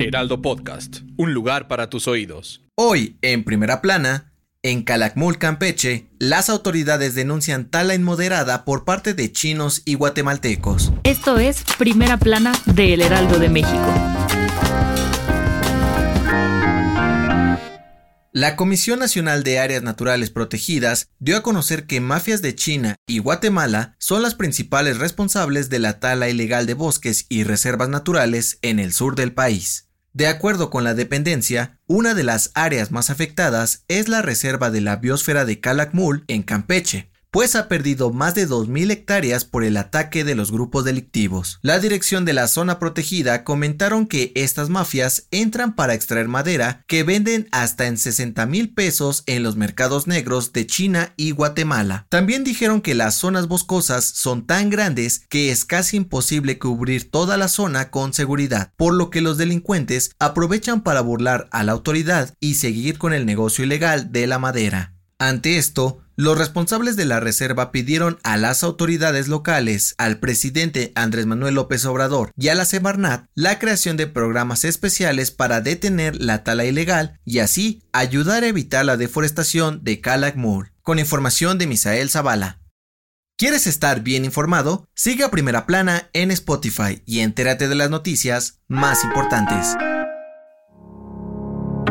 Heraldo Podcast, un lugar para tus oídos. Hoy, en primera plana, en Calakmul, Campeche, las autoridades denuncian tala inmoderada por parte de chinos y guatemaltecos. Esto es Primera Plana de El Heraldo de México. La Comisión Nacional de Áreas Naturales Protegidas dio a conocer que mafias de China y Guatemala son las principales responsables de la tala ilegal de bosques y reservas naturales en el sur del país. De acuerdo con la dependencia, una de las áreas más afectadas es la reserva de la biosfera de Calakmul en Campeche, pues ha perdido más de 2.000 hectáreas por el ataque de los grupos delictivos. La dirección de la zona protegida comentaron que estas mafias entran para extraer madera que venden hasta en 60 mil pesos en los mercados negros de China y Guatemala. También dijeron que las zonas boscosas son tan grandes que es casi imposible cubrir toda la zona con seguridad, por lo que los delincuentes aprovechan para burlar a la autoridad y seguir con el negocio ilegal de la madera. Ante esto, los responsables de la reserva pidieron a las autoridades locales, al presidente Andrés Manuel López Obrador y a la Semarnat la creación de programas especiales para detener la tala ilegal y así ayudar a evitar la deforestación de Calakmul. Con información de Misael Zavala. ¿Quieres estar bien informado? Sigue a Primera Plana en Spotify y entérate de las noticias más importantes.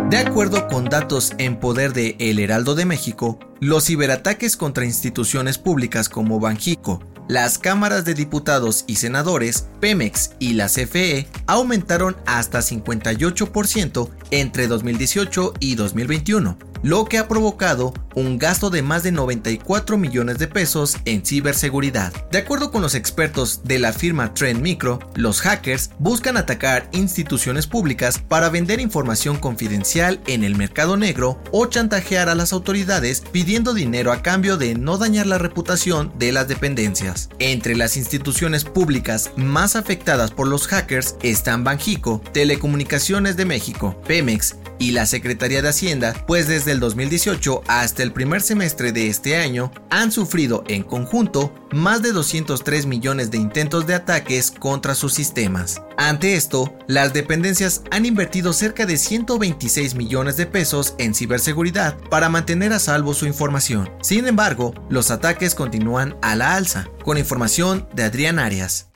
De acuerdo con datos en poder de El Heraldo de México, los ciberataques contra instituciones públicas como Banjico, las cámaras de diputados y senadores, Pemex y la CFE aumentaron hasta 58% entre 2018 y 2021, lo que ha provocado un gasto de más de 94 millones de pesos en ciberseguridad. De acuerdo con los expertos de la firma Trend Micro, los hackers buscan atacar instituciones públicas para vender información confidencial en el mercado negro o chantajear a las autoridades pidiendo dinero a cambio de no dañar la reputación de las dependencias. Entre las instituciones públicas más afectadas por los hackers están Banjico, Telecomunicaciones de México, Pemex y la Secretaría de Hacienda, pues desde el 2018 hasta el primer semestre de este año han sufrido en conjunto más de 203 millones de intentos de ataques contra sus sistemas. Ante esto, las dependencias han invertido cerca de 126 millones de pesos en ciberseguridad para mantener a salvo su información. Sin embargo, los ataques continúan a la alza, con información de Adrián Arias.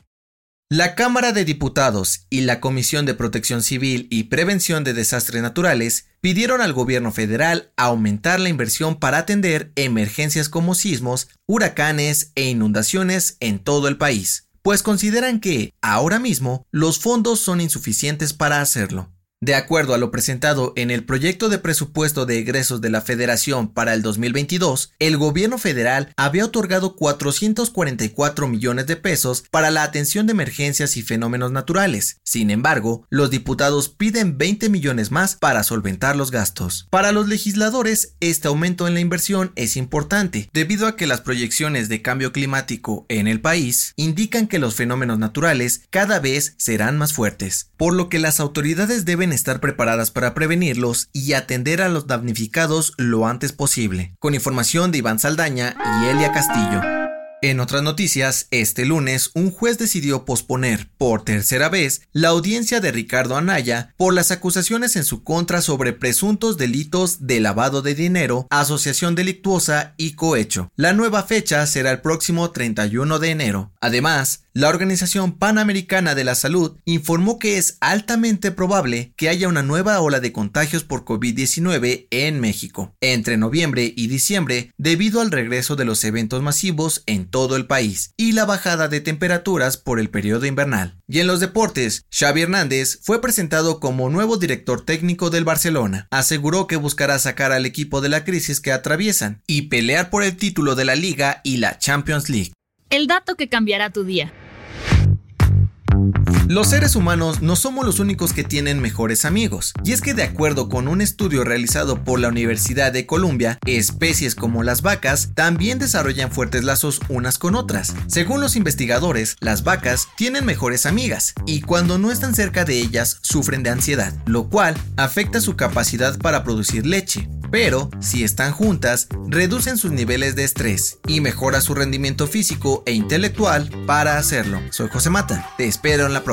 La Cámara de Diputados y la Comisión de Protección Civil y Prevención de Desastres Naturales pidieron al gobierno federal aumentar la inversión para atender emergencias como sismos, huracanes e inundaciones en todo el país, pues consideran que, ahora mismo, los fondos son insuficientes para hacerlo. De acuerdo a lo presentado en el proyecto de presupuesto de egresos de la Federación para el 2022, el gobierno federal había otorgado 444 millones de pesos para la atención de emergencias y fenómenos naturales. Sin embargo, los diputados piden 20 millones más para solventar los gastos. Para los legisladores, este aumento en la inversión es importante, debido a que las proyecciones de cambio climático en el país indican que los fenómenos naturales cada vez serán más fuertes, por lo que las autoridades deben estar preparadas para prevenirlos y atender a los damnificados lo antes posible. Con información de Iván Saldaña y Elia Castillo. En otras noticias, este lunes un juez decidió posponer por tercera vez la audiencia de Ricardo Anaya por las acusaciones en su contra sobre presuntos delitos de lavado de dinero, asociación delictuosa y cohecho. La nueva fecha será el próximo 31 de enero. Además, la Organización Panamericana de la Salud informó que es altamente probable que haya una nueva ola de contagios por COVID-19 en México entre noviembre y diciembre debido al regreso de los eventos masivos en todo el país y la bajada de temperaturas por el periodo invernal. Y en los deportes, Xavi Hernández fue presentado como nuevo director técnico del Barcelona. Aseguró que buscará sacar al equipo de la crisis que atraviesan y pelear por el título de la liga y la Champions League. El dato que cambiará tu día. Los seres humanos no somos los únicos que tienen mejores amigos, y es que de acuerdo con un estudio realizado por la Universidad de Columbia, especies como las vacas también desarrollan fuertes lazos unas con otras. Según los investigadores, las vacas tienen mejores amigas, y cuando no están cerca de ellas sufren de ansiedad, lo cual afecta su capacidad para producir leche pero si están juntas, reducen sus niveles de estrés y mejora su rendimiento físico e intelectual para hacerlo. Soy José Mata, te espero en la próxima.